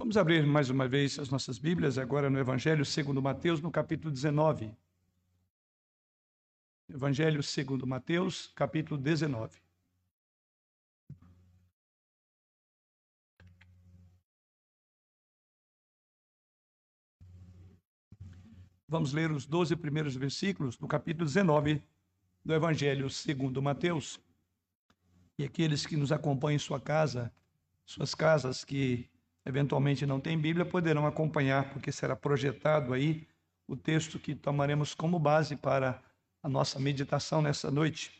Vamos abrir mais uma vez as nossas Bíblias, agora no Evangelho segundo Mateus, no capítulo 19. Evangelho segundo Mateus, capítulo 19. Vamos ler os 12 primeiros versículos do capítulo 19 do Evangelho segundo Mateus. E aqueles que nos acompanham em sua casa, suas casas que eventualmente não têm Bíblia, poderão acompanhar, porque será projetado aí o texto que tomaremos como base para a nossa meditação nessa noite.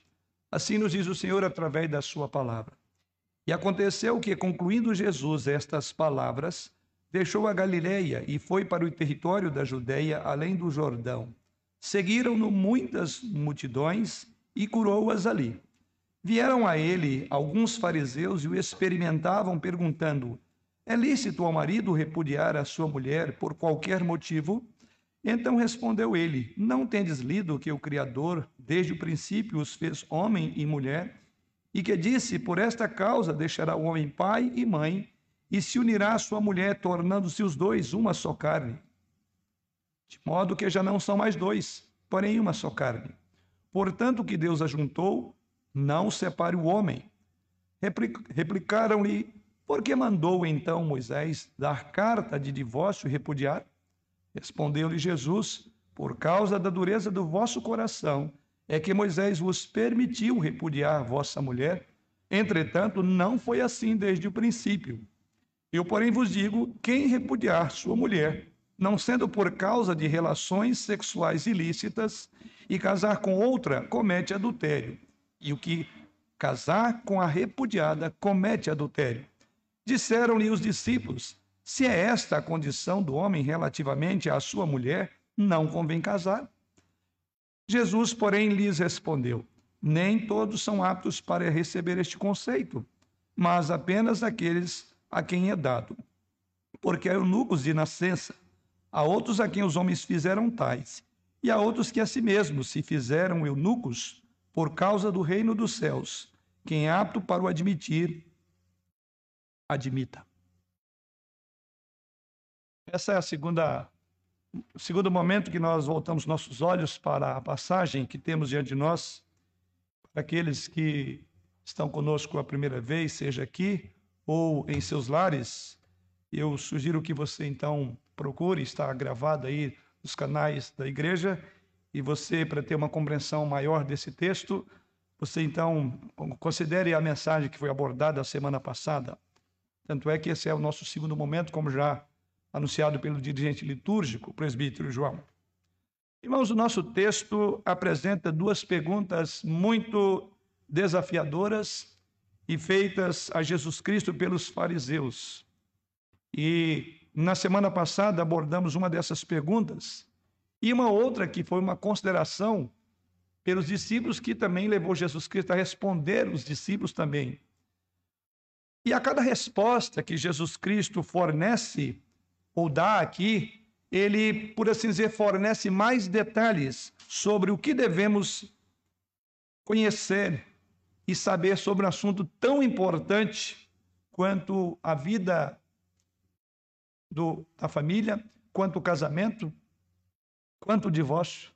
Assim nos diz o Senhor através da sua palavra. E aconteceu que, concluindo Jesus estas palavras, deixou a Galileia e foi para o território da Judéia, além do Jordão. Seguiram-no muitas multidões e curou-as ali. Vieram a ele alguns fariseus e o experimentavam, perguntando: é lícito ao marido repudiar a sua mulher por qualquer motivo? Então respondeu ele: Não tendes lido que o Criador, desde o princípio, os fez homem e mulher? E que disse: Por esta causa deixará o homem pai e mãe, e se unirá à sua mulher, tornando-se os dois uma só carne. De modo que já não são mais dois, porém uma só carne. Portanto, o que Deus ajuntou, não separe o homem. Replicaram-lhe por que mandou então Moisés dar carta de divórcio e repudiar? Respondeu-lhe Jesus: Por causa da dureza do vosso coração, é que Moisés vos permitiu repudiar vossa mulher. Entretanto, não foi assim desde o princípio. Eu, porém, vos digo: quem repudiar sua mulher, não sendo por causa de relações sexuais ilícitas, e casar com outra, comete adultério. E o que casar com a repudiada comete adultério. Disseram-lhe os discípulos: Se é esta a condição do homem relativamente à sua mulher, não convém casar. Jesus, porém, lhes respondeu: Nem todos são aptos para receber este conceito, mas apenas aqueles a quem é dado. Porque há eunucos de nascença, há outros a quem os homens fizeram tais, e há outros que a si mesmos se fizeram eunucos por causa do reino dos céus. Quem é apto para o admitir, admita. Essa é a segunda o segundo momento que nós voltamos nossos olhos para a passagem que temos diante de nós, para aqueles que estão conosco a primeira vez, seja aqui ou em seus lares, eu sugiro que você então procure, está gravado aí nos canais da igreja, e você, para ter uma compreensão maior desse texto, você então considere a mensagem que foi abordada a semana passada. Tanto é que esse é o nosso segundo momento, como já anunciado pelo dirigente litúrgico, o presbítero João. Irmãos, o nosso texto apresenta duas perguntas muito desafiadoras e feitas a Jesus Cristo pelos fariseus. E na semana passada abordamos uma dessas perguntas e uma outra que foi uma consideração pelos discípulos que também levou Jesus Cristo a responder os discípulos também. E a cada resposta que Jesus Cristo fornece ou dá aqui, ele, por assim dizer, fornece mais detalhes sobre o que devemos conhecer e saber sobre um assunto tão importante quanto a vida do, da família, quanto o casamento, quanto o divórcio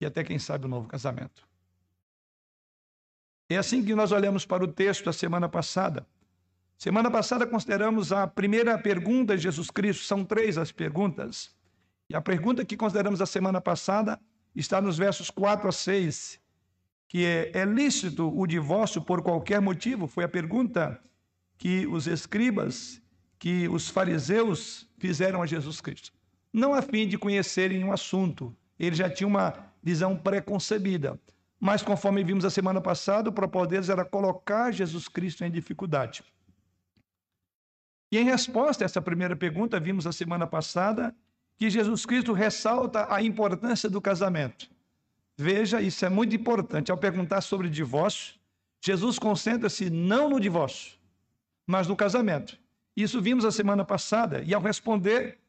e até, quem sabe, o novo casamento. É assim que nós olhamos para o texto da semana passada. Semana passada consideramos a primeira pergunta de Jesus Cristo, são três as perguntas. E a pergunta que consideramos a semana passada está nos versos 4 a 6, que é: é lícito o divórcio por qualquer motivo? Foi a pergunta que os escribas, que os fariseus fizeram a Jesus Cristo. Não a fim de conhecerem o um assunto, eles já tinham uma visão preconcebida. Mas, conforme vimos a semana passada, o propósito deles era colocar Jesus Cristo em dificuldade. E em resposta a essa primeira pergunta, vimos a semana passada que Jesus Cristo ressalta a importância do casamento. Veja, isso é muito importante. Ao perguntar sobre divórcio, Jesus concentra-se não no divórcio, mas no casamento. Isso vimos a semana passada. E ao responder,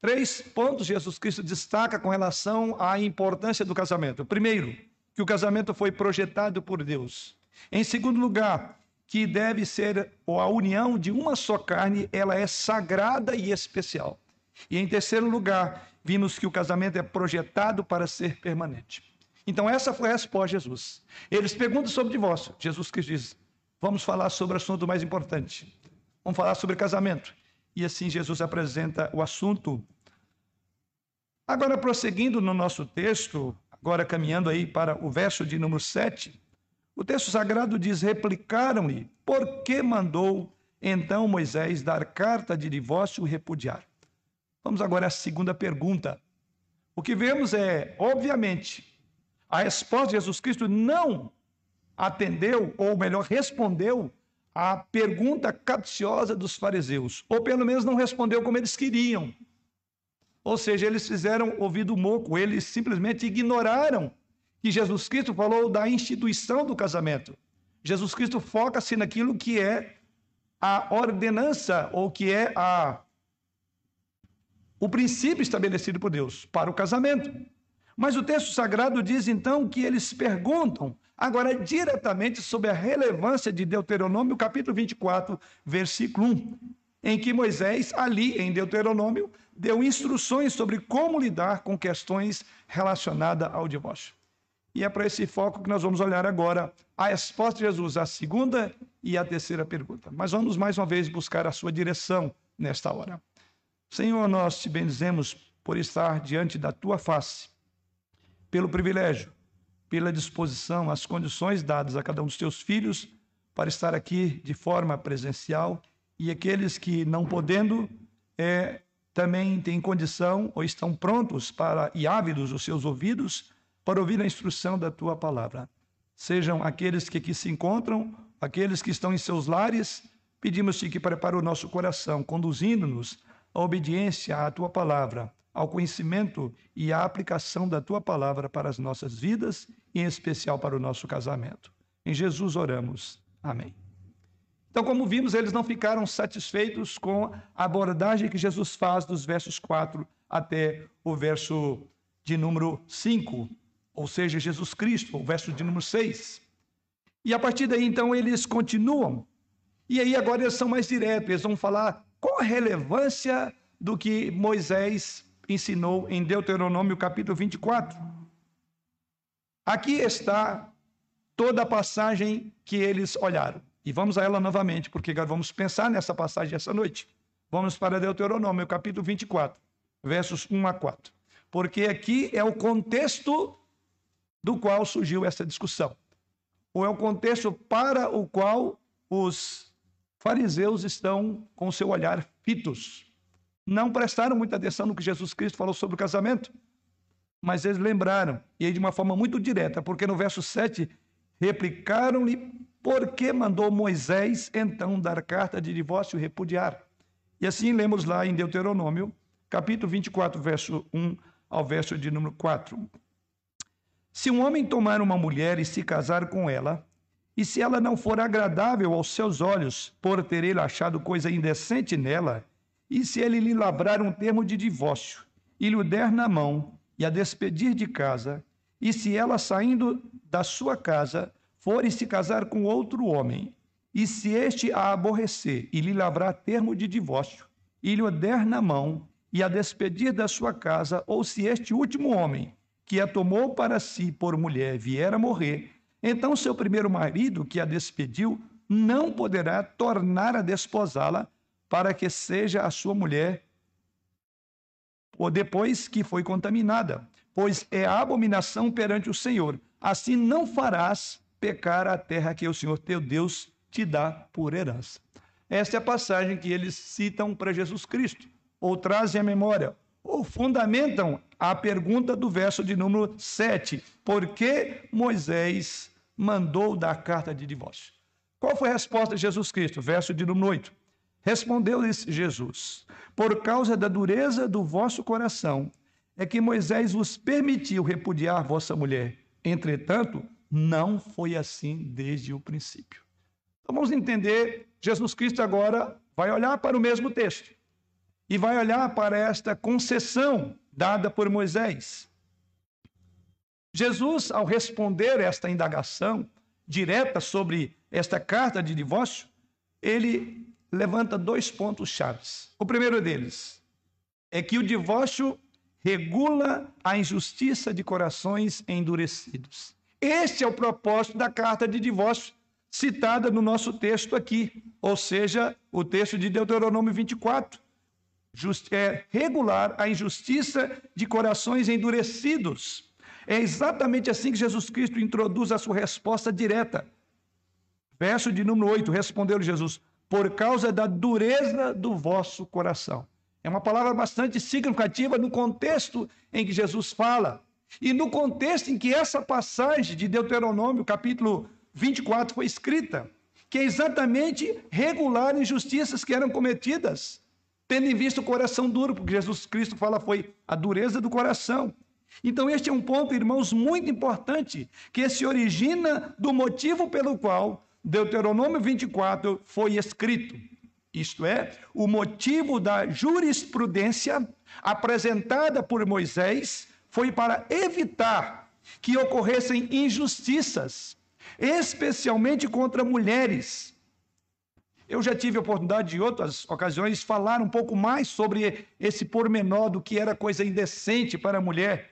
três pontos Jesus Cristo destaca com relação à importância do casamento. Primeiro, que o casamento foi projetado por Deus. Em segundo lugar, que deve ser, a união de uma só carne, ela é sagrada e especial. E em terceiro lugar, vimos que o casamento é projetado para ser permanente. Então, essa foi a resposta de Jesus. Eles perguntam sobre divórcio. Jesus que diz: vamos falar sobre o assunto mais importante. Vamos falar sobre casamento. E assim Jesus apresenta o assunto. Agora, prosseguindo no nosso texto, agora caminhando aí para o verso de número 7, o texto sagrado diz: Replicaram-lhe, por que mandou então Moisés dar carta de divórcio e repudiar? Vamos agora à segunda pergunta. O que vemos é, obviamente, a resposta de Jesus Cristo não atendeu, ou melhor, respondeu à pergunta capciosa dos fariseus, ou pelo menos não respondeu como eles queriam. Ou seja, eles fizeram ouvido moco, eles simplesmente ignoraram que Jesus Cristo falou da instituição do casamento. Jesus Cristo foca-se naquilo que é a ordenança ou que é a o princípio estabelecido por Deus para o casamento. Mas o texto sagrado diz então que eles perguntam agora diretamente sobre a relevância de Deuteronômio, capítulo 24, versículo 1, em que Moisés, ali em Deuteronômio, deu instruções sobre como lidar com questões relacionadas ao divórcio. E é para esse foco que nós vamos olhar agora a resposta de Jesus à segunda e à terceira pergunta. Mas vamos mais uma vez buscar a sua direção nesta hora. Senhor, nós te bendizemos por estar diante da tua face pelo privilégio, pela disposição, as condições dadas a cada um dos teus filhos para estar aqui de forma presencial e aqueles que não podendo é, também têm condição ou estão prontos para e ávidos os seus ouvidos para ouvir a instrução da tua palavra. Sejam aqueles que aqui se encontram, aqueles que estão em seus lares, pedimos-te que prepare o nosso coração, conduzindo-nos à obediência à tua palavra ao conhecimento e à aplicação da tua palavra para as nossas vidas em especial para o nosso casamento. Em Jesus oramos. Amém. Então, como vimos, eles não ficaram satisfeitos com a abordagem que Jesus faz dos versos 4 até o verso de número 5, ou seja, Jesus Cristo, o verso de número 6. E a partir daí, então, eles continuam. E aí, agora eles são mais diretos, eles vão falar qual a relevância do que Moisés ensinou em Deuteronômio capítulo 24. Aqui está toda a passagem que eles olharam. E vamos a ela novamente, porque agora vamos pensar nessa passagem essa noite. Vamos para Deuteronômio capítulo 24, versos 1 a 4. Porque aqui é o contexto do qual surgiu essa discussão. Ou é o contexto para o qual os fariseus estão com seu olhar fitos não prestaram muita atenção no que Jesus Cristo falou sobre o casamento, mas eles lembraram, e aí de uma forma muito direta, porque no verso 7 replicaram-lhe por que mandou Moisés então dar carta de divórcio e repudiar. E assim lemos lá em Deuteronômio, capítulo 24, verso 1 ao verso de número 4. Se um homem tomar uma mulher e se casar com ela, e se ela não for agradável aos seus olhos, por ter ele achado coisa indecente nela, e se ele lhe labrar um termo de divórcio e lhe o der na mão e a despedir de casa, e se ela saindo da sua casa for e se casar com outro homem, e se este a aborrecer e lhe labrar termo de divórcio e lhe o der na mão e a despedir da sua casa, ou se este último homem que a tomou para si por mulher vier a morrer, então seu primeiro marido que a despediu não poderá tornar a desposá-la para que seja a sua mulher, ou depois que foi contaminada, pois é abominação perante o Senhor. Assim não farás pecar a terra que o Senhor teu Deus te dá por herança. Esta é a passagem que eles citam para Jesus Cristo, ou trazem à memória, fundamentam a pergunta do verso de número 7. Por que Moisés mandou dar carta de divórcio? Qual foi a resposta de Jesus Cristo? Verso de número 8. Respondeu-lhes Jesus: Por causa da dureza do vosso coração, é que Moisés vos permitiu repudiar vossa mulher. Entretanto, não foi assim desde o princípio. Então vamos entender, Jesus Cristo agora vai olhar para o mesmo texto e vai olhar para esta concessão dada por Moisés. Jesus, ao responder esta indagação, direta sobre esta carta de divórcio, ele levanta dois pontos chaves. O primeiro deles é que o divórcio regula a injustiça de corações endurecidos. Este é o propósito da carta de divórcio citada no nosso texto aqui, ou seja, o texto de Deuteronômio 24. É regular a injustiça de corações endurecidos. É exatamente assim que Jesus Cristo introduz a sua resposta direta. Verso de número 8: Respondeu Jesus: Por causa da dureza do vosso coração. É uma palavra bastante significativa no contexto em que Jesus fala. E no contexto em que essa passagem de Deuteronômio, capítulo 24, foi escrita, que é exatamente regular injustiças que eram cometidas, tendo em vista o coração duro, porque Jesus Cristo fala foi a dureza do coração. Então, este é um ponto, irmãos, muito importante, que se origina do motivo pelo qual Deuteronômio 24 foi escrito. Isto é, o motivo da jurisprudência apresentada por Moisés foi para evitar que ocorressem injustiças, especialmente contra mulheres. Eu já tive a oportunidade de, em outras ocasiões, falar um pouco mais sobre esse pormenor do que era coisa indecente para a mulher.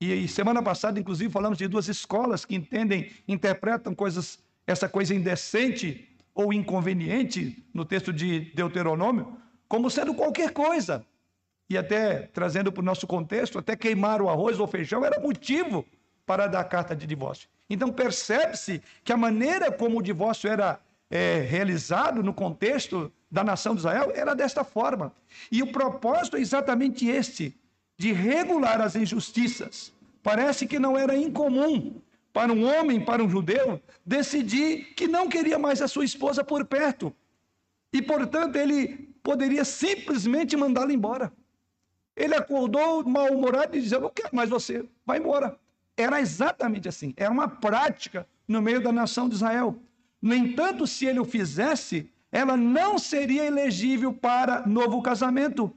E semana passada, inclusive, falamos de duas escolas que entendem, interpretam coisas, essa coisa indecente ou inconveniente no texto de Deuteronômio, como sendo qualquer coisa e até trazendo para o nosso contexto, até queimar o arroz ou feijão era motivo para dar carta de divórcio. Então percebe-se que a maneira como o divórcio era é, realizado no contexto da nação de Israel era desta forma. E o propósito é exatamente este, de regular as injustiças. Parece que não era incomum para um homem, para um judeu, decidir que não queria mais a sua esposa por perto. E, portanto, ele poderia simplesmente mandá-la embora. Ele acordou mal-humorado e dizia: Não quero mais você, vai embora. Era exatamente assim. Era uma prática no meio da nação de Israel. No entanto, se ele o fizesse, ela não seria elegível para novo casamento.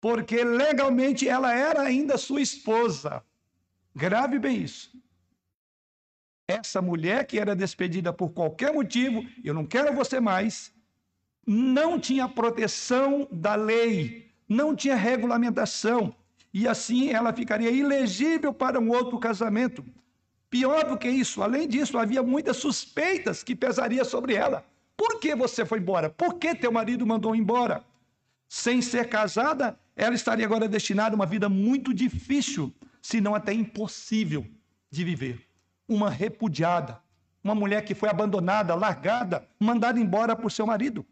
Porque legalmente ela era ainda sua esposa. Grave bem isso. Essa mulher que era despedida por qualquer motivo, eu não quero você mais, não tinha proteção da lei, não tinha regulamentação, e assim ela ficaria ilegível para um outro casamento. Pior do que isso, além disso, havia muitas suspeitas que pesariam sobre ela. Por que você foi embora? Por que teu marido mandou embora? Sem ser casada, ela estaria agora destinada a uma vida muito difícil, se não até impossível de viver. Uma repudiada, uma mulher que foi abandonada, largada, mandada embora por seu marido.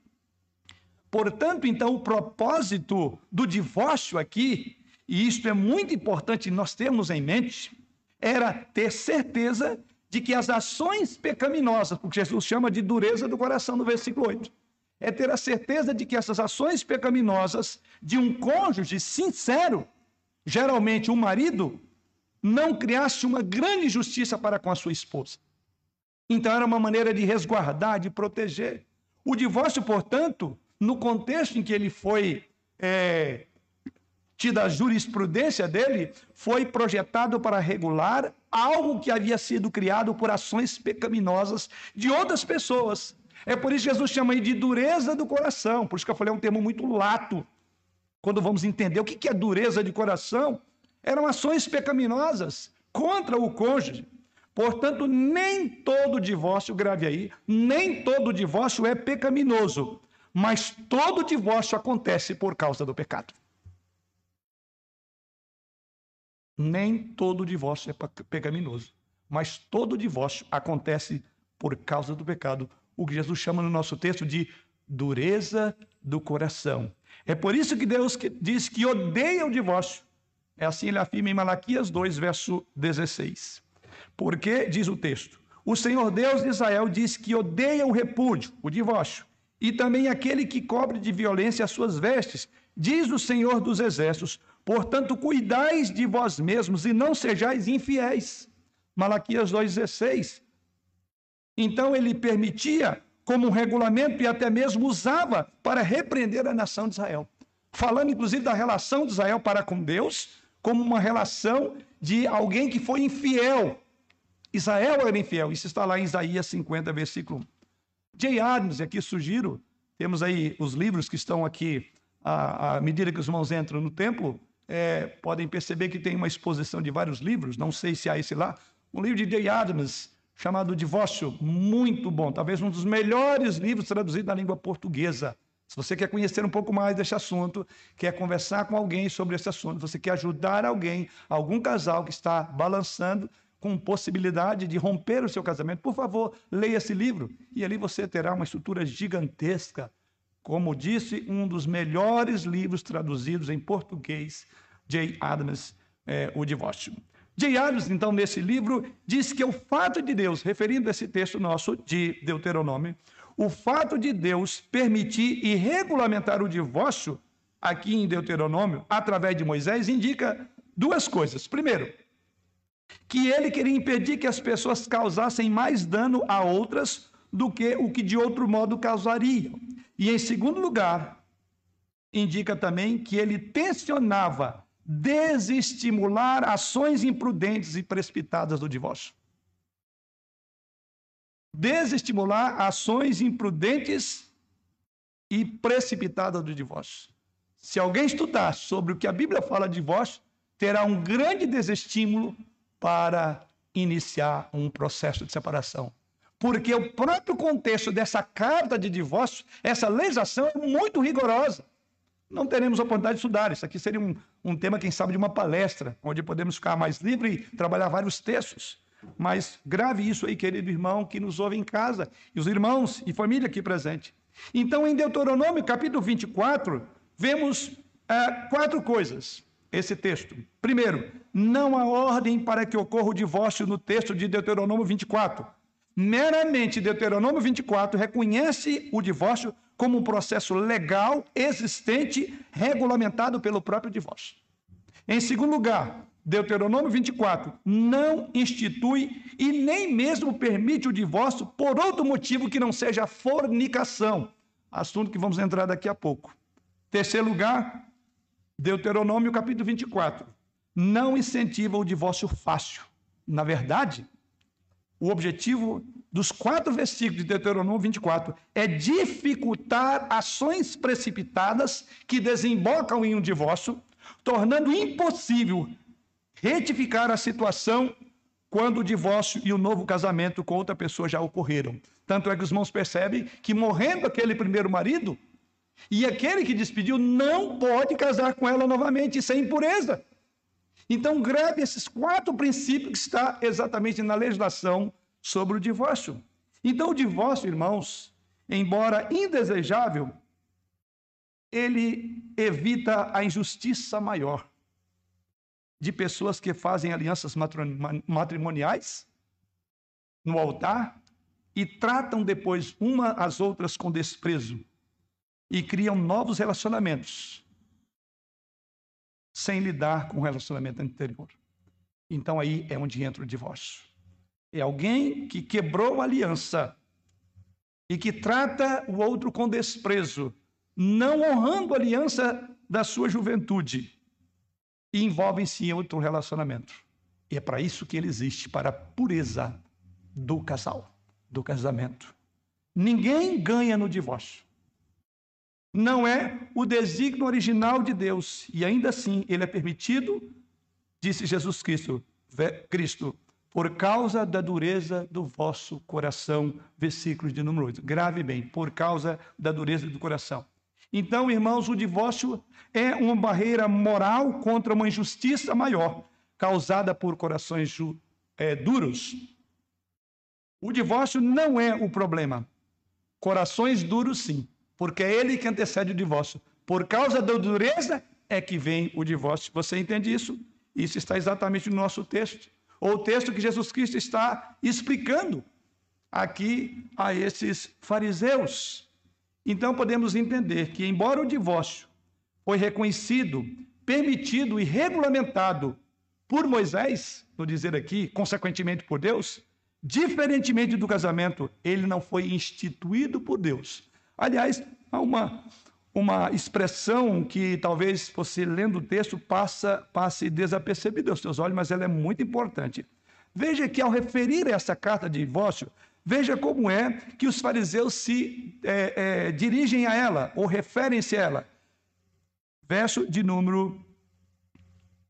Portanto, então, o propósito do divórcio aqui, e isto é muito importante nós termos em mente, era ter certeza de que as ações pecaminosas, porque Jesus chama de dureza do coração no versículo 8, é ter a certeza de que essas ações pecaminosas de um cônjuge sincero, geralmente um marido, não criasse uma grande justiça para com a sua esposa. Então era uma maneira de resguardar, de proteger. O divórcio, portanto, no contexto em que ele foi é, tida a jurisprudência dele, foi projetado para regular algo que havia sido criado por ações pecaminosas de outras pessoas. É por isso que Jesus chama aí de dureza do coração, por isso que eu falei é um termo muito lato. Quando vamos entender o que é dureza de coração, eram ações pecaminosas contra o cônjuge. Portanto, nem todo divórcio, grave aí, nem todo divórcio é pecaminoso. Mas todo divórcio acontece por causa do pecado. Nem todo divórcio é pecaminoso, mas todo divórcio acontece por causa do pecado, o que Jesus chama no nosso texto de dureza do coração. É por isso que Deus diz que odeia o divórcio. É assim ele afirma em Malaquias 2, verso 16. Porque, diz o texto, o Senhor Deus de Israel diz que odeia o repúdio, o divórcio, e também aquele que cobre de violência as suas vestes, diz o Senhor dos Exércitos. Portanto, cuidais de vós mesmos e não sejais infiéis. Malaquias 2,16. Então, ele permitia como um regulamento e até mesmo usava para repreender a nação de Israel. Falando, inclusive, da relação de Israel para com Deus, como uma relação de alguém que foi infiel. Israel era infiel. Isso está lá em Isaías 50, versículo 1. J. Adams, aqui sugiro, temos aí os livros que estão aqui, à, à medida que os irmãos entram no templo, é, podem perceber que tem uma exposição de vários livros, não sei se há esse lá, um livro de J. Adams, chamado Divórcio, muito bom, talvez um dos melhores livros traduzidos na língua portuguesa. Se você quer conhecer um pouco mais desse assunto, quer conversar com alguém sobre esse assunto, você quer ajudar alguém, algum casal que está balançando com possibilidade de romper o seu casamento, por favor, leia esse livro e ali você terá uma estrutura gigantesca. Como disse, um dos melhores livros traduzidos em português, J. Adams, é, O Divórcio. J. Adams, então, nesse livro, diz que o fato de Deus, referindo esse texto nosso de Deuteronômio, o fato de Deus permitir e regulamentar o divórcio aqui em Deuteronômio, através de Moisés, indica duas coisas. Primeiro, que ele queria impedir que as pessoas causassem mais dano a outras do que o que de outro modo causariam. E em segundo lugar, indica também que ele tensionava desestimular ações imprudentes e precipitadas do divórcio. Desestimular ações imprudentes e precipitadas do divórcio. Se alguém estudar sobre o que a Bíblia fala de divórcio, terá um grande desestímulo para iniciar um processo de separação. Porque o próprio contexto dessa carta de divórcio, essa legislação é muito rigorosa. Não teremos oportunidade de estudar. Isso aqui seria um, um tema, quem sabe, de uma palestra, onde podemos ficar mais livre e trabalhar vários textos. Mas grave isso aí, querido irmão, que nos ouve em casa, e os irmãos e família aqui presente. Então, em Deuteronômio, capítulo 24, vemos é, quatro coisas esse texto. Primeiro, não há ordem para que ocorra o divórcio no texto de Deuteronômio 24. Meramente, Deuteronômio 24 reconhece o divórcio como um processo legal, existente, regulamentado pelo próprio divórcio. Em segundo lugar, Deuteronômio 24 não institui e nem mesmo permite o divórcio por outro motivo que não seja fornicação, assunto que vamos entrar daqui a pouco. Terceiro lugar, Deuteronômio capítulo 24 não incentiva o divórcio fácil. Na verdade, o objetivo dos quatro versículos de Deuteronômio 24 é dificultar ações precipitadas que desembocam em um divórcio, tornando impossível retificar a situação quando o divórcio e o novo casamento com outra pessoa já ocorreram. Tanto é que os irmãos percebem que morrendo aquele primeiro marido, e aquele que despediu não pode casar com ela novamente, isso é impureza. Então, grave esses quatro princípios que está exatamente na legislação sobre o divórcio. Então, o divórcio, irmãos, embora indesejável, ele evita a injustiça maior de pessoas que fazem alianças matrimoniais no altar e tratam depois uma às outras com desprezo e criam novos relacionamentos sem lidar com o relacionamento anterior. Então aí é onde entra o divórcio. É alguém que quebrou a aliança e que trata o outro com desprezo, não honrando a aliança da sua juventude e envolvem-se em outro relacionamento. E é para isso que ele existe para a pureza do casal, do casamento. Ninguém ganha no divórcio não é o desígnio original de Deus. E ainda assim, ele é permitido, disse Jesus Cristo, Cristo, por causa da dureza do vosso coração. Versículo de número 8. Grave bem, por causa da dureza do coração. Então, irmãos, o divórcio é uma barreira moral contra uma injustiça maior, causada por corações é, duros. O divórcio não é o problema. Corações duros, sim porque é ele que antecede o divórcio. Por causa da dureza é que vem o divórcio. Você entende isso? Isso está exatamente no nosso texto. Ou o texto que Jesus Cristo está explicando aqui a esses fariseus. Então podemos entender que, embora o divórcio foi reconhecido, permitido e regulamentado por Moisés, no dizer aqui, consequentemente por Deus, diferentemente do casamento, ele não foi instituído por Deus, Aliás, há uma, uma expressão que talvez você lendo o texto passa, passe desapercebida aos seus olhos, mas ela é muito importante. Veja que ao referir essa carta de divórcio, veja como é que os fariseus se é, é, dirigem a ela, ou referem-se a ela. Verso de número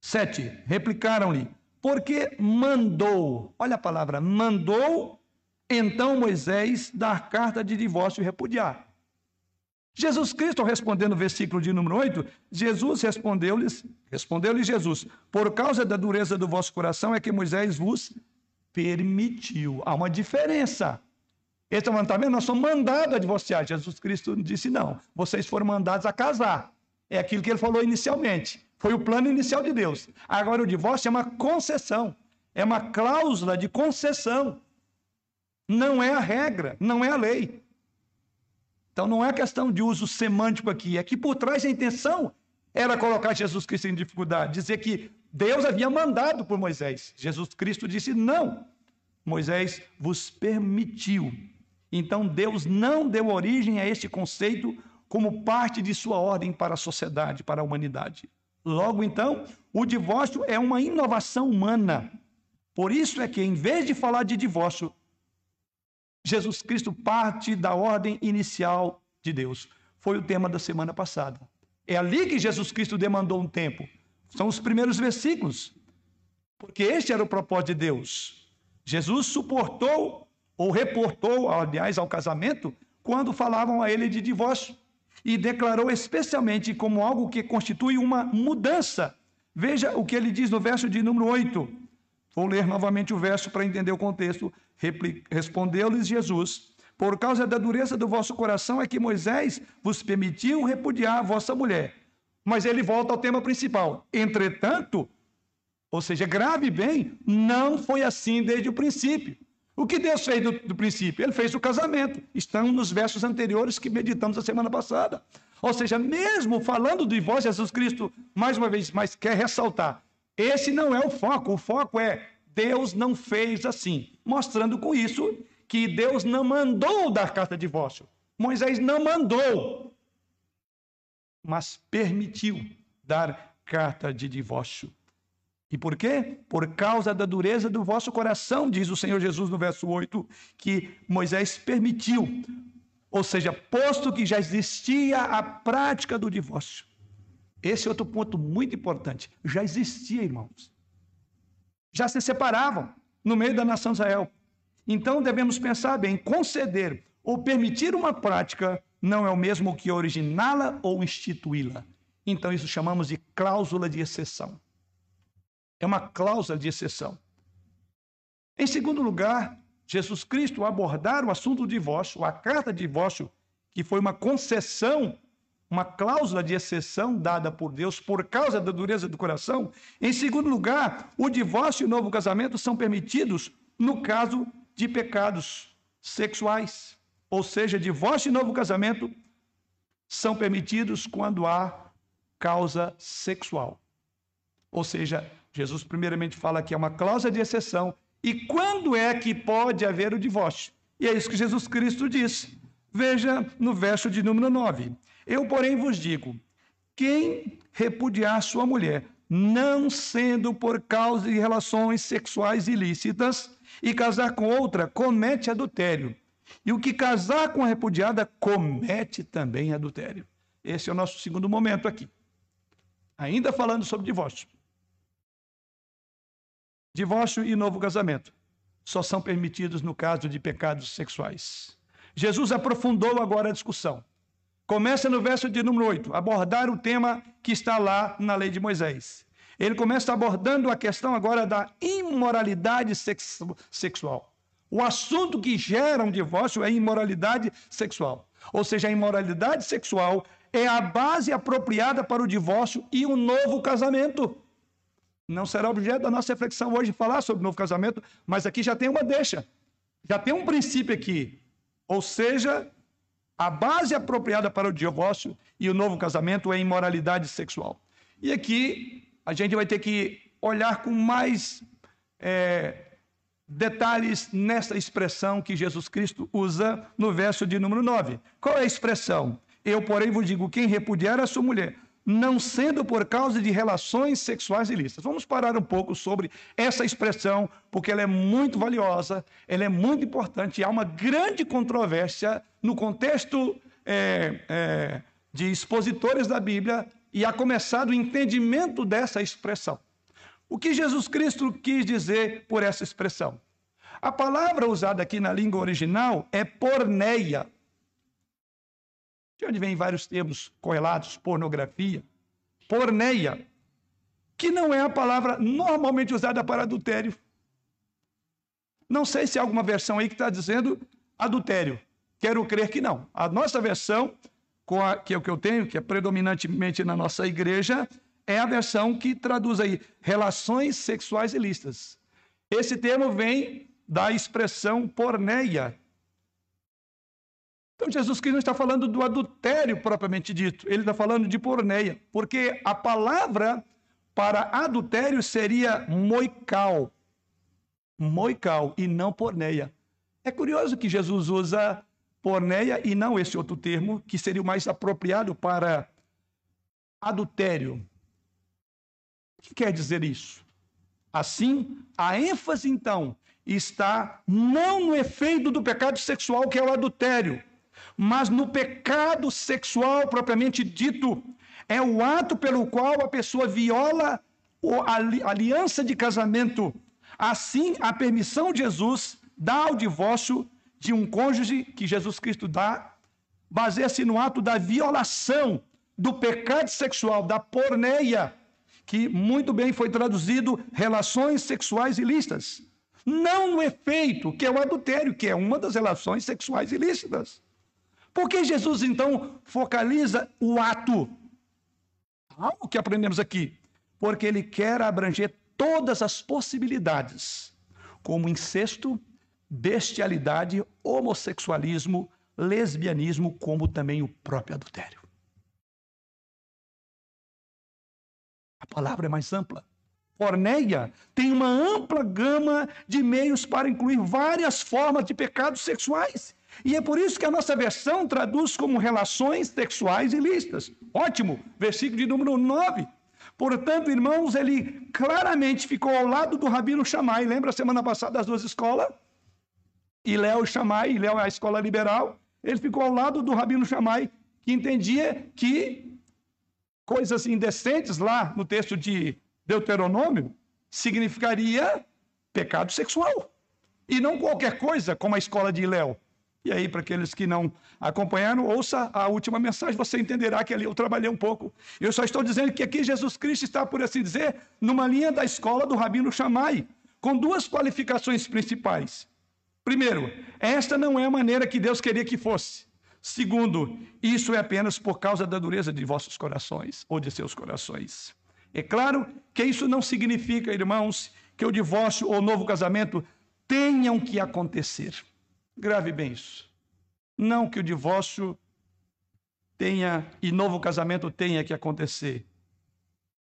7. Replicaram-lhe, porque mandou, olha a palavra, mandou então Moisés dar carta de divórcio e repudiar. Jesus Cristo, respondendo no versículo de número 8, Jesus respondeu-lhes, respondeu-lhe Jesus, por causa da dureza do vosso coração é que Moisés vos permitiu. Há uma diferença. Eles estão tá vendo? Nós somos mandados a divorciar. Jesus Cristo disse, não, vocês foram mandados a casar. É aquilo que ele falou inicialmente. Foi o plano inicial de Deus. Agora, o divórcio é uma concessão. É uma cláusula de concessão. Não é a regra, não é a lei. Então não é questão de uso semântico aqui, é que por trás a intenção era colocar Jesus Cristo em dificuldade, dizer que Deus havia mandado por Moisés. Jesus Cristo disse: não, Moisés vos permitiu. Então Deus não deu origem a este conceito como parte de sua ordem para a sociedade, para a humanidade. Logo então, o divórcio é uma inovação humana. Por isso é que, em vez de falar de divórcio, Jesus Cristo parte da ordem inicial de Deus. Foi o tema da semana passada. É ali que Jesus Cristo demandou um tempo. São os primeiros versículos. Porque este era o propósito de Deus. Jesus suportou ou reportou, aliás, ao casamento, quando falavam a ele de divórcio. E declarou especialmente como algo que constitui uma mudança. Veja o que ele diz no verso de número 8. Vou ler novamente o verso para entender o contexto. Respondeu-lhes Jesus: Por causa da dureza do vosso coração é que Moisés vos permitiu repudiar a vossa mulher. Mas ele volta ao tema principal. Entretanto, ou seja, grave bem, não foi assim desde o princípio. O que Deus fez do, do, princípio? Ele fez o casamento. Estão nos versos anteriores que meditamos a semana passada. Ou seja, mesmo falando do divórcio, Jesus Cristo, mais uma vez, mas quer ressaltar: esse não é o foco. O foco é Deus não fez assim, mostrando com isso que Deus não mandou dar carta de divórcio. Moisés não mandou, mas permitiu dar carta de divórcio. E por quê? Por causa da dureza do vosso coração, diz o Senhor Jesus no verso 8, que Moisés permitiu. Ou seja, posto que já existia a prática do divórcio. Esse é outro ponto muito importante. Já existia, irmãos. Já se separavam no meio da nação Israel. Então devemos pensar bem: conceder ou permitir uma prática não é o mesmo que originá-la ou instituí-la. Então isso chamamos de cláusula de exceção. É uma cláusula de exceção. Em segundo lugar, Jesus Cristo abordar o assunto do divórcio, a carta de divórcio, que foi uma concessão uma cláusula de exceção dada por Deus por causa da dureza do coração. Em segundo lugar, o divórcio e o novo casamento são permitidos no caso de pecados sexuais. Ou seja, divórcio e novo casamento são permitidos quando há causa sexual. Ou seja, Jesus primeiramente fala que é uma cláusula de exceção. E quando é que pode haver o divórcio? E é isso que Jesus Cristo diz. Veja no verso de número 9. Eu, porém, vos digo: quem repudiar sua mulher, não sendo por causa de relações sexuais ilícitas, e casar com outra, comete adultério. E o que casar com a repudiada, comete também adultério. Esse é o nosso segundo momento aqui. Ainda falando sobre divórcio. Divórcio e novo casamento só são permitidos no caso de pecados sexuais. Jesus aprofundou agora a discussão. Começa no verso de número 8, abordar o tema que está lá na lei de Moisés. Ele começa abordando a questão agora da imoralidade sexual. O assunto que gera um divórcio é imoralidade sexual. Ou seja, a imoralidade sexual é a base apropriada para o divórcio e o novo casamento. Não será objeto da nossa reflexão hoje falar sobre o novo casamento, mas aqui já tem uma deixa. Já tem um princípio aqui. Ou seja, a base apropriada para o divórcio e o novo casamento é a imoralidade sexual. E aqui a gente vai ter que olhar com mais é, detalhes nessa expressão que Jesus Cristo usa no verso de número 9. Qual é a expressão? Eu, porém, vos digo: quem repudiar a sua mulher, não sendo por causa de relações sexuais ilícitas. Vamos parar um pouco sobre essa expressão, porque ela é muito valiosa, ela é muito importante, há uma grande controvérsia no contexto é, é, de expositores da Bíblia e a começar do entendimento dessa expressão. O que Jesus Cristo quis dizer por essa expressão? A palavra usada aqui na língua original é porneia, de onde vem vários termos correlatos, pornografia, porneia, que não é a palavra normalmente usada para adultério. Não sei se há alguma versão aí que está dizendo adultério. Quero crer que não. A nossa versão, que é o que eu tenho, que é predominantemente na nossa igreja, é a versão que traduz aí relações sexuais ilícitas. Esse termo vem da expressão porneia, então, Jesus Cristo não está falando do adultério propriamente dito, ele está falando de porneia, porque a palavra para adultério seria moical, moical e não porneia. É curioso que Jesus usa porneia e não esse outro termo, que seria o mais apropriado para adultério. O que quer dizer isso? Assim, a ênfase então está não no efeito do pecado sexual, que é o adultério, mas no pecado sexual propriamente dito, é o ato pelo qual a pessoa viola a aliança de casamento. Assim, a permissão de Jesus dá ao divórcio de um cônjuge que Jesus Cristo dá, baseia-se no ato da violação do pecado sexual, da porneia, que muito bem foi traduzido relações sexuais ilícitas. Não no efeito, que é o adultério, que é uma das relações sexuais ilícitas. Por que Jesus, então, focaliza o ato? Algo que aprendemos aqui. Porque ele quer abranger todas as possibilidades, como incesto, bestialidade, homossexualismo, lesbianismo, como também o próprio adultério. A palavra é mais ampla. Porneia tem uma ampla gama de meios para incluir várias formas de pecados sexuais e é por isso que a nossa versão traduz como relações sexuais ilícitas. Ótimo, versículo de número 9. Portanto, irmãos, ele claramente ficou ao lado do Rabino Shammai. Lembra a semana passada das duas escolas? E Léo Shammai, Léo é a escola liberal. Ele ficou ao lado do Rabino Shammai, que entendia que coisas indecentes lá no texto de Deuteronômio significaria pecado sexual. E não qualquer coisa, como a escola de Léo. E aí, para aqueles que não acompanharam, ouça a última mensagem, você entenderá que ali eu trabalhei um pouco. Eu só estou dizendo que aqui Jesus Cristo está, por assim dizer, numa linha da escola do Rabino Shammai, com duas qualificações principais. Primeiro, esta não é a maneira que Deus queria que fosse. Segundo, isso é apenas por causa da dureza de vossos corações ou de seus corações. É claro que isso não significa, irmãos, que o divórcio ou o novo casamento tenham que acontecer. Grave bem isso. Não que o divórcio tenha e novo casamento tenha que acontecer.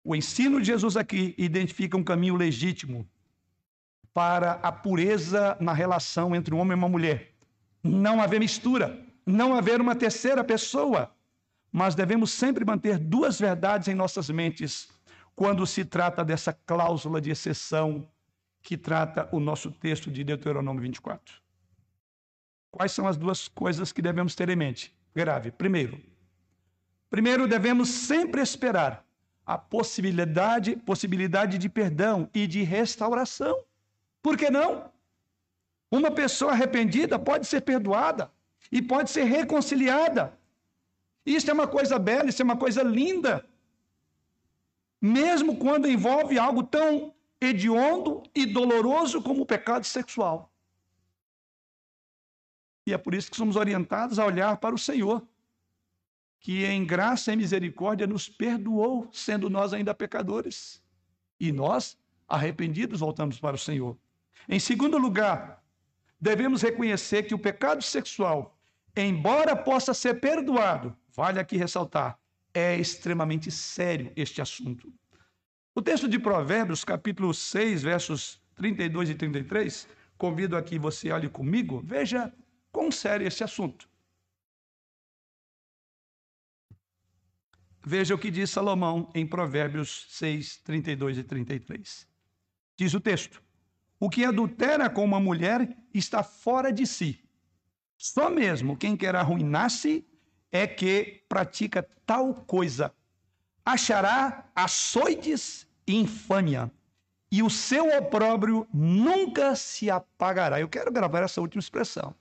O ensino de Jesus aqui identifica um caminho legítimo para a pureza na relação entre um homem e uma mulher. Não haver mistura, não haver uma terceira pessoa, mas devemos sempre manter duas verdades em nossas mentes quando se trata dessa cláusula de exceção que trata o nosso texto de Deuteronômio 24. Quais são as duas coisas que devemos ter em mente? Grave. Primeiro, primeiro devemos sempre esperar a possibilidade, possibilidade de perdão e de restauração. Por que não? Uma pessoa arrependida pode ser perdoada e pode ser reconciliada. Isso é uma coisa bela, isso é uma coisa linda. Mesmo quando envolve algo tão hediondo e doloroso como o pecado sexual. E é por isso que somos orientados a olhar para o Senhor, que em graça e misericórdia nos perdoou, sendo nós ainda pecadores. E nós, arrependidos, voltamos para o Senhor. Em segundo lugar, devemos reconhecer que o pecado sexual, embora possa ser perdoado, vale aqui ressaltar, é extremamente sério este assunto. O texto de Provérbios, capítulo 6, versos 32 e 33, convido aqui você olhe comigo, veja Quão sério esse assunto? Veja o que diz Salomão em Provérbios 6, 32 e 33. Diz o texto: O que adultera com uma mulher está fora de si. Só mesmo quem quer arruinar-se é que pratica tal coisa. Achará açoites e infâmia, e o seu opróbrio nunca se apagará. Eu quero gravar essa última expressão.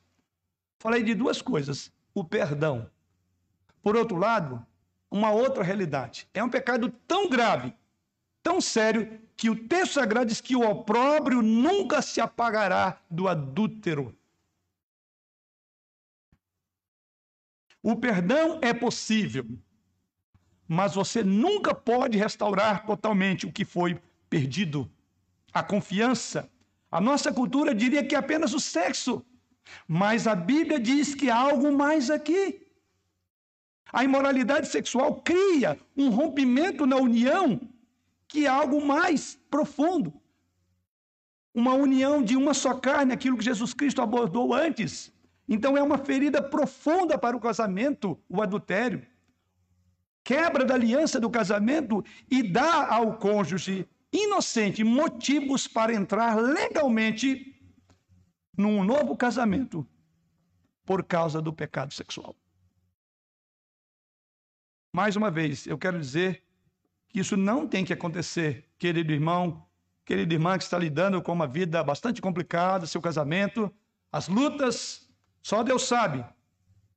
Falei de duas coisas: o perdão. Por outro lado, uma outra realidade. É um pecado tão grave, tão sério, que o texto sagrado diz que o opróbrio nunca se apagará do adúltero. O perdão é possível, mas você nunca pode restaurar totalmente o que foi perdido. A confiança. A nossa cultura diria que é apenas o sexo, mas a Bíblia diz que há algo mais aqui. A imoralidade sexual cria um rompimento na união que é algo mais profundo. Uma união de uma só carne, aquilo que Jesus Cristo abordou antes. Então é uma ferida profunda para o casamento, o adultério. Quebra da aliança do casamento e dá ao cônjuge inocente motivos para entrar legalmente num novo casamento por causa do pecado sexual. Mais uma vez, eu quero dizer que isso não tem que acontecer, querido irmão, querida irmã que está lidando com uma vida bastante complicada, seu casamento, as lutas, só Deus sabe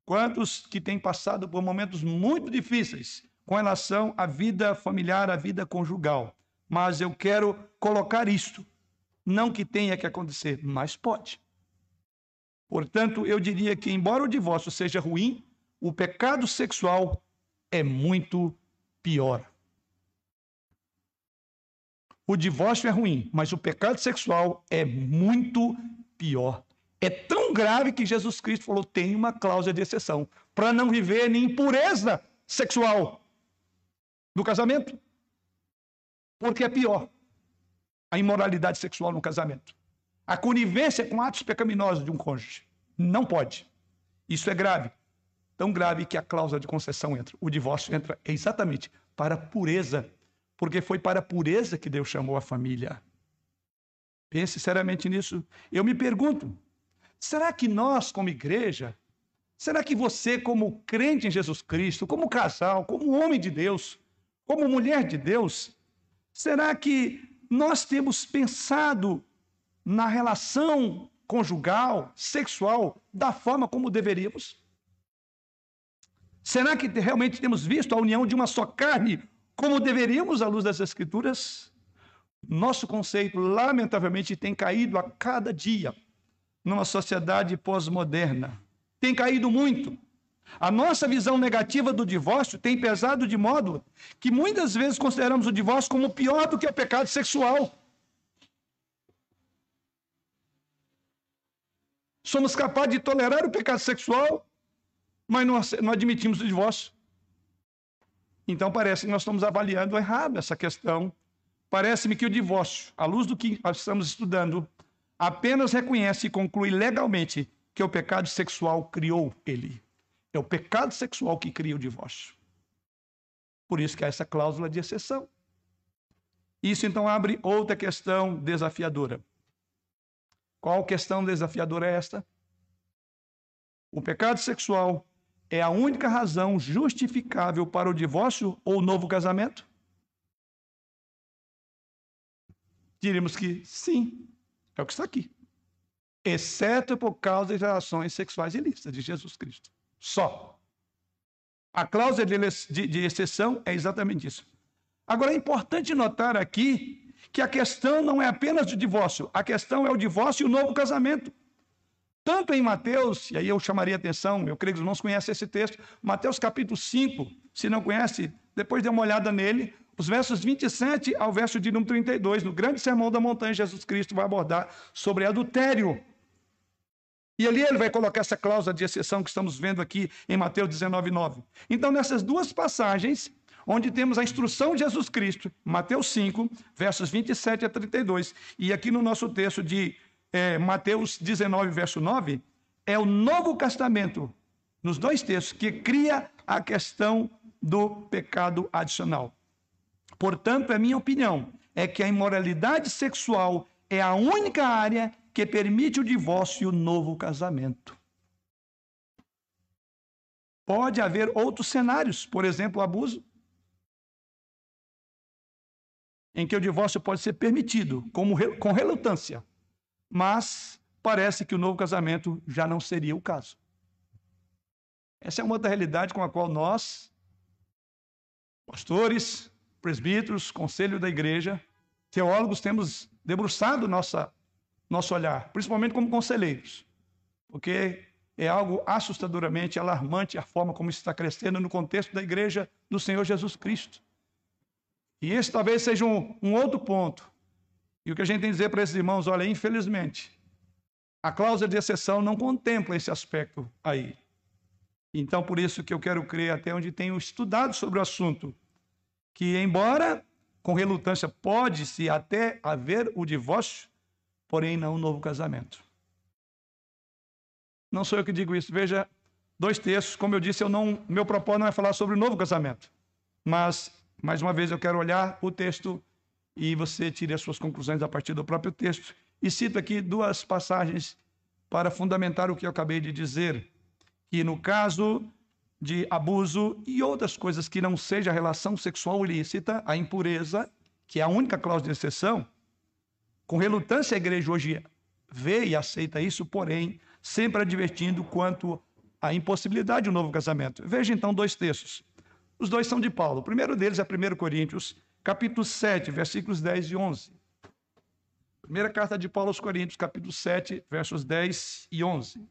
quantos que têm passado por momentos muito difíceis com relação à vida familiar, à vida conjugal. Mas eu quero colocar isto, não que tenha que acontecer, mas pode. Portanto, eu diria que, embora o divórcio seja ruim, o pecado sexual é muito pior. O divórcio é ruim, mas o pecado sexual é muito pior. É tão grave que Jesus Cristo falou: tem uma cláusula de exceção para não viver em impureza sexual no casamento. Porque é pior a imoralidade sexual no casamento. A conivência com atos pecaminosos de um cônjuge. Não pode. Isso é grave tão grave que a cláusula de concessão entra. O divórcio entra exatamente para a pureza, porque foi para a pureza que Deus chamou a família. Pense seriamente nisso. Eu me pergunto: será que nós, como igreja, será que você, como crente em Jesus Cristo, como casal, como homem de Deus, como mulher de Deus, será que nós temos pensado na relação conjugal, sexual, da forma como deveríamos? Será que realmente temos visto a união de uma só carne como deveríamos à luz das Escrituras? Nosso conceito, lamentavelmente, tem caído a cada dia numa sociedade pós-moderna. Tem caído muito. A nossa visão negativa do divórcio tem pesado de modo que muitas vezes consideramos o divórcio como pior do que o pecado sexual. Somos capazes de tolerar o pecado sexual mas não, admitimos o divórcio. Então parece que nós estamos avaliando errado essa questão. Parece-me que o divórcio, à luz do que estamos estudando, apenas reconhece e conclui legalmente que o pecado sexual criou ele. É o pecado sexual que cria o divórcio. Por isso que há essa cláusula de exceção. Isso então abre outra questão desafiadora. Qual questão desafiadora é esta? O pecado sexual é a única razão justificável para o divórcio ou novo casamento? Diríamos que sim, é o que está aqui. Exceto por causa das relações sexuais ilícitas de Jesus Cristo. Só. A cláusula de, de, de exceção é exatamente isso. Agora, é importante notar aqui que a questão não é apenas do divórcio, a questão é o divórcio e o novo casamento. Tanto em Mateus, e aí eu chamaria atenção, eu creio que os irmãos conhecem esse texto, Mateus capítulo 5, se não conhece, depois dê uma olhada nele, os versos 27 ao verso de número 32, no grande sermão da montanha, Jesus Cristo vai abordar sobre adultério. E ali ele vai colocar essa cláusula de exceção que estamos vendo aqui em Mateus 19, 9. Então, nessas duas passagens, onde temos a instrução de Jesus Cristo, Mateus 5, versos 27 a 32, e aqui no nosso texto de é, Mateus 19, verso 9, é o Novo Testamento, nos dois textos, que cria a questão do pecado adicional. Portanto, é minha opinião é que a imoralidade sexual é a única área que permite o divórcio e o novo casamento. Pode haver outros cenários, por exemplo, o abuso, em que o divórcio pode ser permitido como, com relutância, mas parece que o novo casamento já não seria o caso. Essa é uma outra realidade com a qual nós, pastores, presbíteros, conselho da igreja, teólogos, temos debruçado nossa, nosso olhar, principalmente como conselheiros, porque é algo assustadoramente alarmante a forma como isso está crescendo no contexto da igreja do Senhor Jesus Cristo. E esse talvez seja um, um outro ponto. E o que a gente tem a dizer para esses irmãos, olha, infelizmente, a cláusula de exceção não contempla esse aspecto aí. Então, por isso que eu quero crer, até onde tenho estudado sobre o assunto, que embora com relutância pode-se até haver o divórcio, porém não o novo casamento. Não sou eu que digo isso. Veja, dois textos. Como eu disse, eu não, meu propósito não é falar sobre o novo casamento. Mas, mais uma vez, eu quero olhar o texto e você tire as suas conclusões a partir do próprio texto. E cito aqui duas passagens para fundamentar o que eu acabei de dizer. Que no caso de abuso e outras coisas que não seja relação sexual ilícita, a impureza, que é a única cláusula de exceção, com relutância a igreja hoje vê e aceita isso, porém, sempre advertindo quanto à impossibilidade de um novo casamento. Veja então dois textos. Os dois são de Paulo. O primeiro deles é 1 Coríntios, capítulo 7, versículos 10 e 11. Primeira carta de Paulo aos Coríntios, capítulo 7, versos 10 e 11.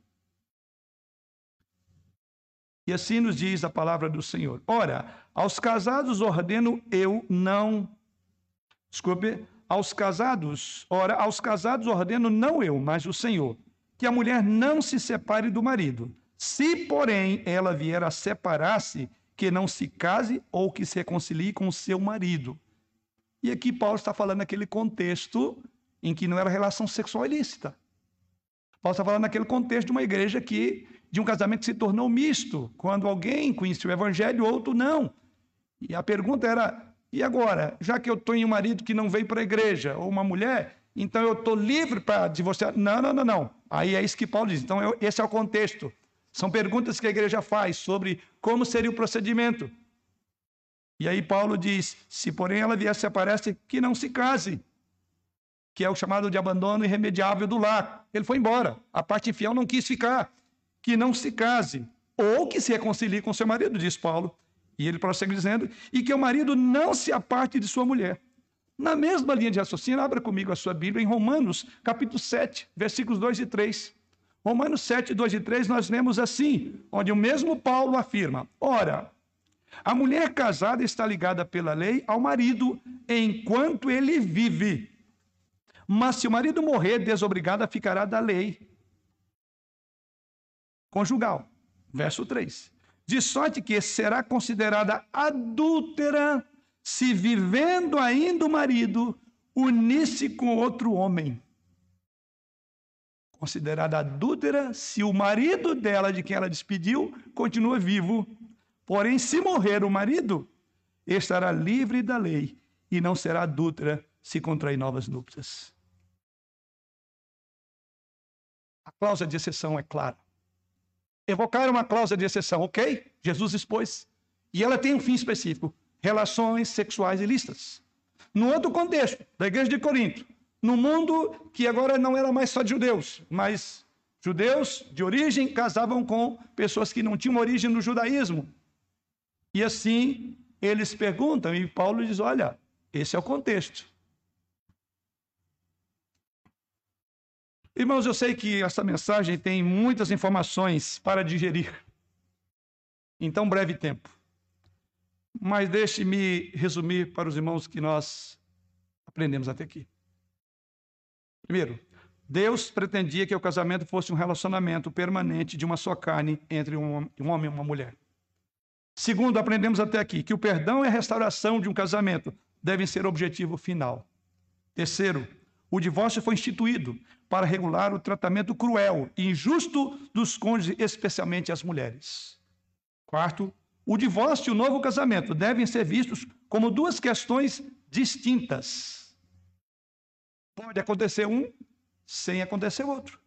E assim nos diz a palavra do Senhor. Ora, aos casados ordeno eu não. Desculpe, aos casados, ora, aos casados ordeno não eu, mas o Senhor que a mulher não se separe do marido. Se, porém, ela vier a separar-se, que não se case ou que se reconcilie com o seu marido. E aqui Paulo está falando naquele contexto em que não era relação sexual ilícita. Paulo está falando naquele contexto de uma igreja que, de um casamento que se tornou misto, quando alguém conhecia o evangelho, outro não. E a pergunta era: e agora? Já que eu tenho um marido que não veio para a igreja, ou uma mulher, então eu estou livre para divorciar? Não, não, não, não. Aí é isso que Paulo diz. Então, eu, esse é o contexto. São perguntas que a igreja faz sobre como seria o procedimento. E aí Paulo diz: se porém ela vier se aparece, que não se case, que é o chamado de abandono irremediável do lar. Ele foi embora. A parte infiel não quis ficar. Que não se case, ou que se reconcilie com seu marido, diz Paulo. E ele prossegue dizendo: e que o marido não se aparte de sua mulher. Na mesma linha de raciocínio, abra comigo a sua Bíblia em Romanos, capítulo 7, versículos 2 e 3. Romanos 7, 2 e 3, nós lemos assim, onde o mesmo Paulo afirma: Ora, a mulher casada está ligada pela lei ao marido enquanto ele vive. Mas se o marido morrer, desobrigada ficará da lei conjugal. Verso 3. De sorte que será considerada adúltera se vivendo ainda o marido unisse com outro homem. Considerada adúltera se o marido dela, de quem ela despediu, continua vivo. Porém, se morrer o marido, estará livre da lei e não será adúltera se contrair novas núpcias. A cláusula de exceção é clara. Evocar uma cláusula de exceção, ok? Jesus expôs. E ela tem um fim específico relações sexuais ilícitas. No outro contexto, da igreja de Corinto, no mundo que agora não era mais só de judeus, mas judeus de origem casavam com pessoas que não tinham origem no judaísmo. E assim eles perguntam, e Paulo diz: olha, esse é o contexto. Irmãos, eu sei que essa mensagem tem muitas informações para digerir em tão breve tempo. Mas deixe-me resumir para os irmãos que nós aprendemos até aqui. Primeiro, Deus pretendia que o casamento fosse um relacionamento permanente de uma só carne entre um homem e uma mulher. Segundo, aprendemos até aqui que o perdão e a restauração de um casamento devem ser objetivo final. Terceiro, o divórcio foi instituído para regular o tratamento cruel e injusto dos cônjuges, especialmente as mulheres. Quarto, o divórcio e o novo casamento devem ser vistos como duas questões distintas. Pode acontecer um sem acontecer outro.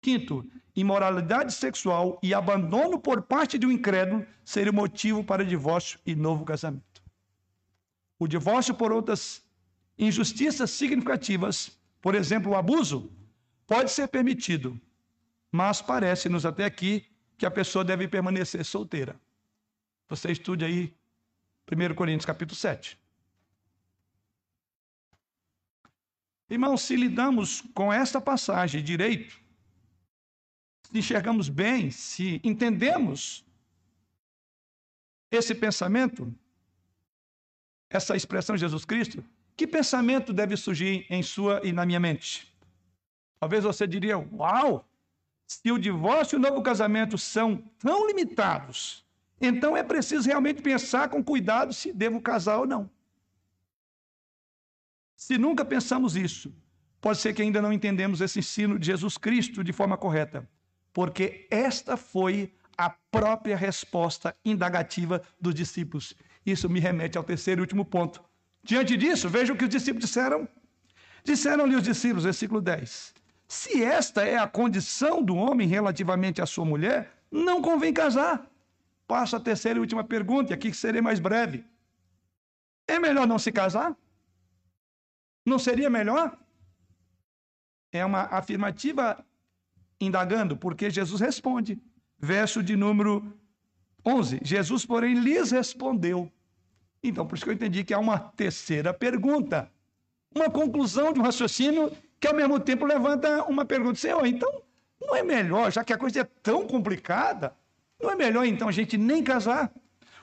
Quinto, imoralidade sexual e abandono por parte de um incrédulo seria motivo para divórcio e novo casamento. O divórcio por outras injustiças significativas, por exemplo, o abuso, pode ser permitido, mas parece-nos até aqui que a pessoa deve permanecer solteira. Você estude aí 1 Coríntios capítulo 7. Irmãos, se lidamos com esta passagem direito, se enxergamos bem, se entendemos esse pensamento, essa expressão de Jesus Cristo, que pensamento deve surgir em sua e na minha mente? Talvez você diria: Uau! Se o divórcio e o novo casamento são tão limitados, então é preciso realmente pensar com cuidado se devo casar ou não. Se nunca pensamos isso, pode ser que ainda não entendemos esse ensino de Jesus Cristo de forma correta porque esta foi a própria resposta indagativa dos discípulos. Isso me remete ao terceiro e último ponto. Diante disso, veja o que os discípulos disseram. Disseram-lhe os discípulos, versículo 10: Se esta é a condição do homem relativamente à sua mulher, não convém casar. Passo a terceira e última pergunta, e aqui serei mais breve. É melhor não se casar? Não seria melhor? É uma afirmativa indagando, porque Jesus responde. Verso de número 11. Jesus, porém, lhes respondeu. Então, por isso que eu entendi que há uma terceira pergunta. Uma conclusão de um raciocínio que, ao mesmo tempo, levanta uma pergunta. Senhor, então, não é melhor, já que a coisa é tão complicada, não é melhor, então, a gente nem casar?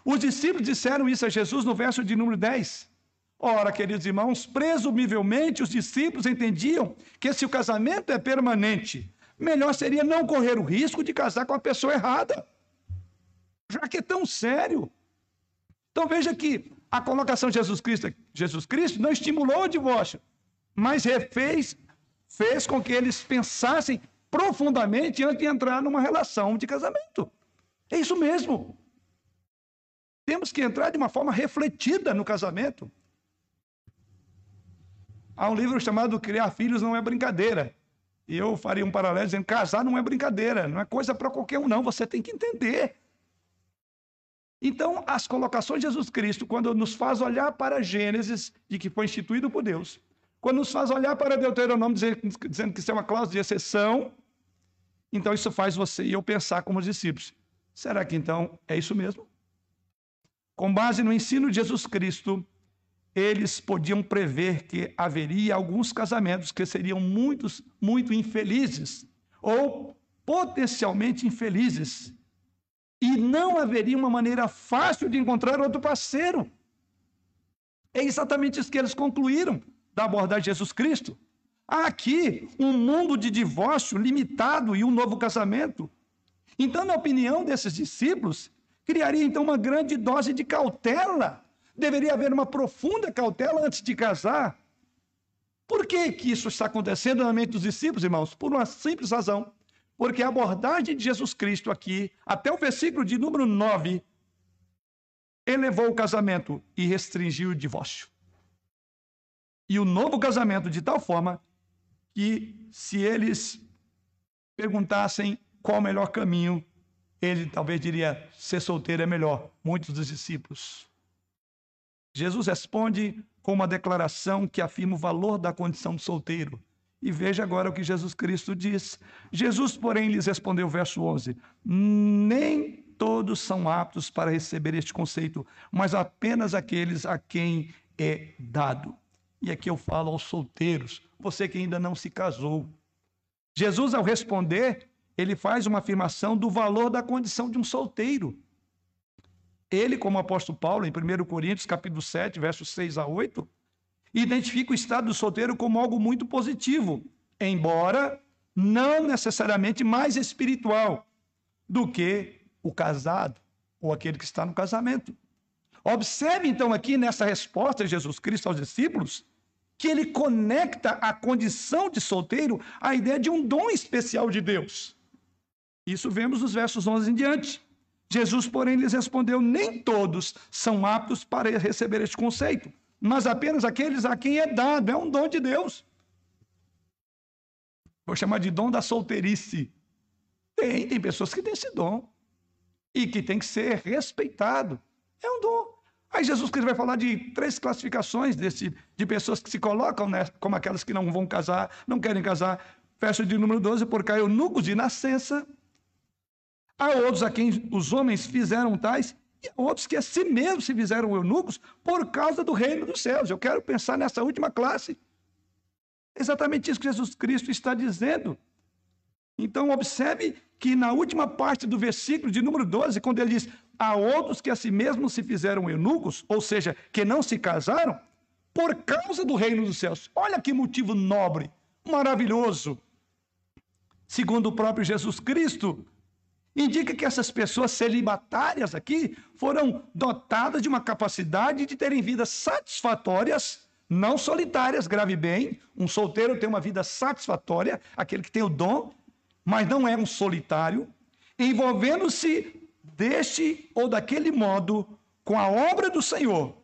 Os discípulos disseram isso a Jesus no verso de número 10. Ora, queridos irmãos, presumivelmente os discípulos entendiam que se o casamento é permanente, melhor seria não correr o risco de casar com a pessoa errada. Já que é tão sério. Então veja que a colocação de Jesus Cristo, Jesus Cristo não estimulou o divórcio, mas refez, fez com que eles pensassem profundamente antes de entrar numa relação de casamento. É isso mesmo. Temos que entrar de uma forma refletida no casamento. Há um livro chamado Criar Filhos Não é Brincadeira. E eu faria um paralelo dizendo: casar não é brincadeira, não é coisa para qualquer um, não. Você tem que entender. Então, as colocações de Jesus Cristo, quando nos faz olhar para Gênesis, de que foi instituído por Deus, quando nos faz olhar para Deuteronômio, dizendo que isso é uma cláusula de exceção, então isso faz você e eu pensar como os discípulos. Será que então é isso mesmo? Com base no ensino de Jesus Cristo, eles podiam prever que haveria alguns casamentos que seriam muitos, muito infelizes ou potencialmente infelizes. E não haveria uma maneira fácil de encontrar outro parceiro. É exatamente isso que eles concluíram da abordagem de Jesus Cristo. Há aqui um mundo de divórcio limitado e um novo casamento. Então, na opinião desses discípulos, criaria então uma grande dose de cautela deveria haver uma profunda cautela antes de casar. Por que, que isso está acontecendo na mente dos discípulos, irmãos? Por uma simples razão. Porque a abordagem de Jesus Cristo aqui, até o versículo de número 9, elevou o casamento e restringiu o divórcio. E o novo casamento de tal forma que, se eles perguntassem qual o melhor caminho, ele talvez diria: ser solteiro é melhor. Muitos dos discípulos. Jesus responde com uma declaração que afirma o valor da condição de solteiro. E veja agora o que Jesus Cristo diz. Jesus, porém, lhes respondeu, verso 11: Nem todos são aptos para receber este conceito, mas apenas aqueles a quem é dado. E aqui eu falo aos solteiros, você que ainda não se casou. Jesus, ao responder, ele faz uma afirmação do valor da condição de um solteiro. Ele, como apóstolo Paulo, em 1 Coríntios, capítulo 7, versos 6 a 8, identifica o estado do solteiro como algo muito positivo, embora não necessariamente mais espiritual do que o casado ou aquele que está no casamento. Observe então aqui nessa resposta de Jesus Cristo aos discípulos que ele conecta a condição de solteiro à ideia de um dom especial de Deus. Isso vemos nos versos 11 em diante. Jesus, porém, lhes respondeu: Nem todos são aptos para receber este conceito, mas apenas aqueles a quem é dado, é um dom de Deus. Vou chamar de dom da solteirice. Tem, tem pessoas que têm esse dom e que tem que ser respeitado. É um dom. Aí Jesus Cristo vai falar de três classificações desse, de pessoas que se colocam né, como aquelas que não vão casar, não querem casar. Verso de número 12, porque há eunucos de nascença, há outros a quem os homens fizeram tais, e outros que a si mesmos se fizeram eunucos por causa do reino dos céus. Eu quero pensar nessa última classe. Exatamente isso que Jesus Cristo está dizendo. Então, observe que na última parte do versículo de número 12, quando ele diz: Há outros que a si mesmos se fizeram eunucos, ou seja, que não se casaram, por causa do reino dos céus. Olha que motivo nobre, maravilhoso. Segundo o próprio Jesus Cristo, indica que essas pessoas celibatárias aqui foram dotadas de uma capacidade de terem vidas satisfatórias, não solitárias, grave bem. Um solteiro tem uma vida satisfatória, aquele que tem o dom, mas não é um solitário, envolvendo-se deste ou daquele modo com a obra do Senhor,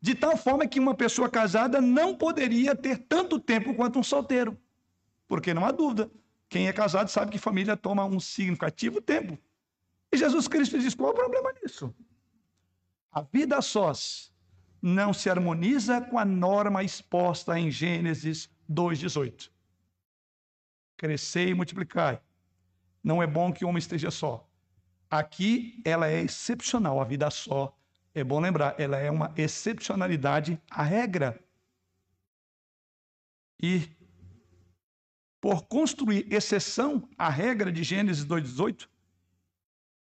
de tal forma que uma pessoa casada não poderia ter tanto tempo quanto um solteiro. Porque não há dúvida, quem é casado sabe que família toma um significativo tempo. E Jesus Cristo diz: qual é o problema nisso? A vida a sós não se harmoniza com a norma exposta em Gênesis 2,18. Crescer e multiplicar. Não é bom que o homem esteja só. Aqui ela é excepcional, a vida só. É bom lembrar, ela é uma excepcionalidade à regra. E por construir exceção à regra de Gênesis 2:18,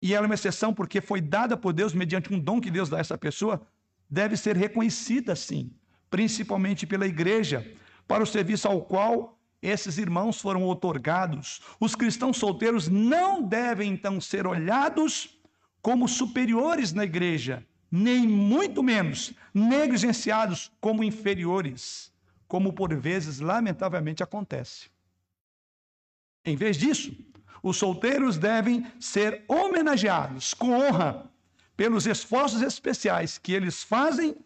e ela é uma exceção porque foi dada por Deus mediante um dom que Deus dá a essa pessoa, deve ser reconhecida sim, principalmente pela igreja, para o serviço ao qual esses irmãos foram otorgados. Os cristãos solteiros não devem então ser olhados como superiores na igreja, nem muito menos negligenciados como inferiores, como por vezes lamentavelmente acontece. Em vez disso, os solteiros devem ser homenageados com honra pelos esforços especiais que eles fazem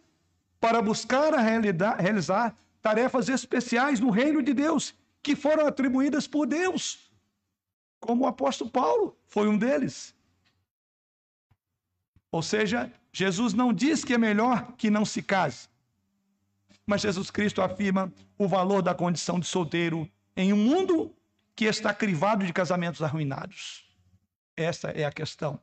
para buscar realizar tarefas especiais no reino de Deus que foram atribuídas por Deus, como o apóstolo Paulo foi um deles. Ou seja, Jesus não diz que é melhor que não se case, mas Jesus Cristo afirma o valor da condição de solteiro em um mundo que está crivado de casamentos arruinados. Essa é a questão.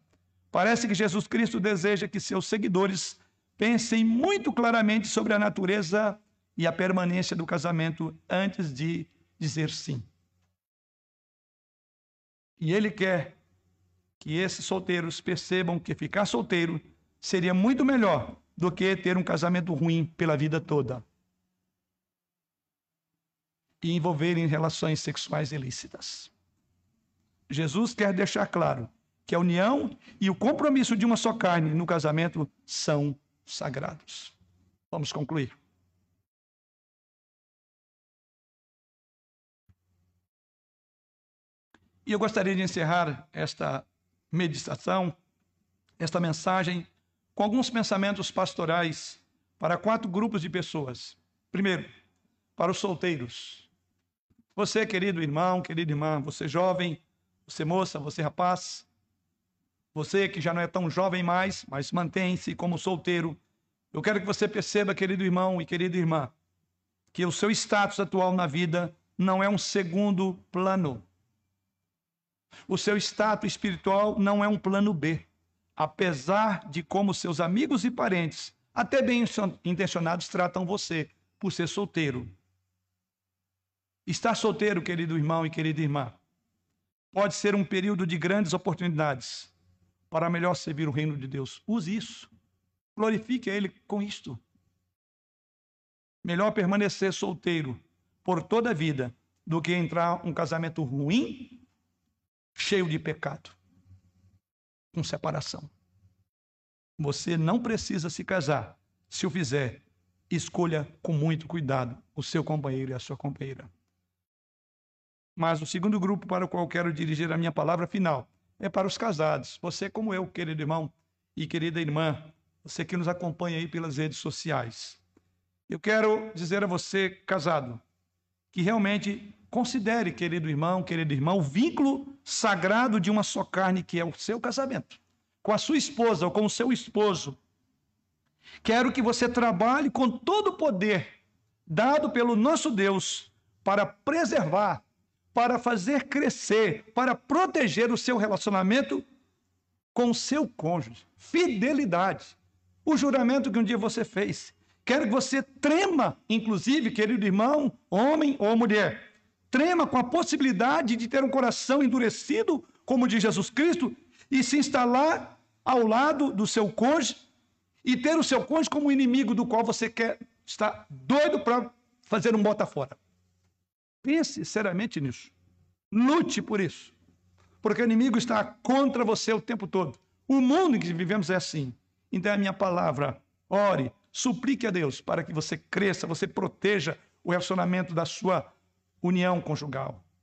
Parece que Jesus Cristo deseja que seus seguidores pensem muito claramente sobre a natureza e a permanência do casamento antes de dizer sim. E ele quer que esses solteiros percebam que ficar solteiro seria muito melhor do que ter um casamento ruim pela vida toda e envolver em relações sexuais ilícitas. Jesus quer deixar claro que a união e o compromisso de uma só carne no casamento são sagrados. Vamos concluir. E eu gostaria de encerrar esta meditação, esta mensagem, com alguns pensamentos pastorais para quatro grupos de pessoas. Primeiro, para os solteiros. Você, querido irmão, querida irmã, você jovem, você moça, você rapaz, você que já não é tão jovem mais, mas mantém-se como solteiro, eu quero que você perceba, querido irmão e querida irmã, que o seu status atual na vida não é um segundo plano. O seu status espiritual não é um plano B, apesar de como seus amigos e parentes, até bem intencionados, tratam você por ser solteiro. Estar solteiro, querido irmão e querida irmã, pode ser um período de grandes oportunidades para melhor servir o reino de Deus. Use isso. Glorifique a Ele com isto. Melhor permanecer solteiro por toda a vida do que entrar um casamento ruim cheio de pecado, com separação. Você não precisa se casar. Se o fizer, escolha com muito cuidado o seu companheiro e a sua companheira. Mas o segundo grupo para o qual quero dirigir a minha palavra final é para os casados. Você, como eu, querido irmão e querida irmã, você que nos acompanha aí pelas redes sociais. Eu quero dizer a você, casado, que realmente considere, querido irmão, querido irmão, o vínculo sagrado de uma só carne que é o seu casamento, com a sua esposa ou com o seu esposo. Quero que você trabalhe com todo o poder dado pelo nosso Deus para preservar, para fazer crescer, para proteger o seu relacionamento com o seu cônjuge. Fidelidade. O juramento que um dia você fez. Quero que você trema, inclusive, querido irmão, homem ou mulher, trema com a possibilidade de ter um coração endurecido, como de Jesus Cristo, e se instalar ao lado do seu cônjuge e ter o seu cônjuge como inimigo do qual você quer está doido para fazer um bota fora. Pense seriamente nisso. Lute por isso. Porque o inimigo está contra você o tempo todo. O mundo em que vivemos é assim. Então, é a minha palavra, ore, suplique a Deus para que você cresça, você proteja o relacionamento da sua união conjugal.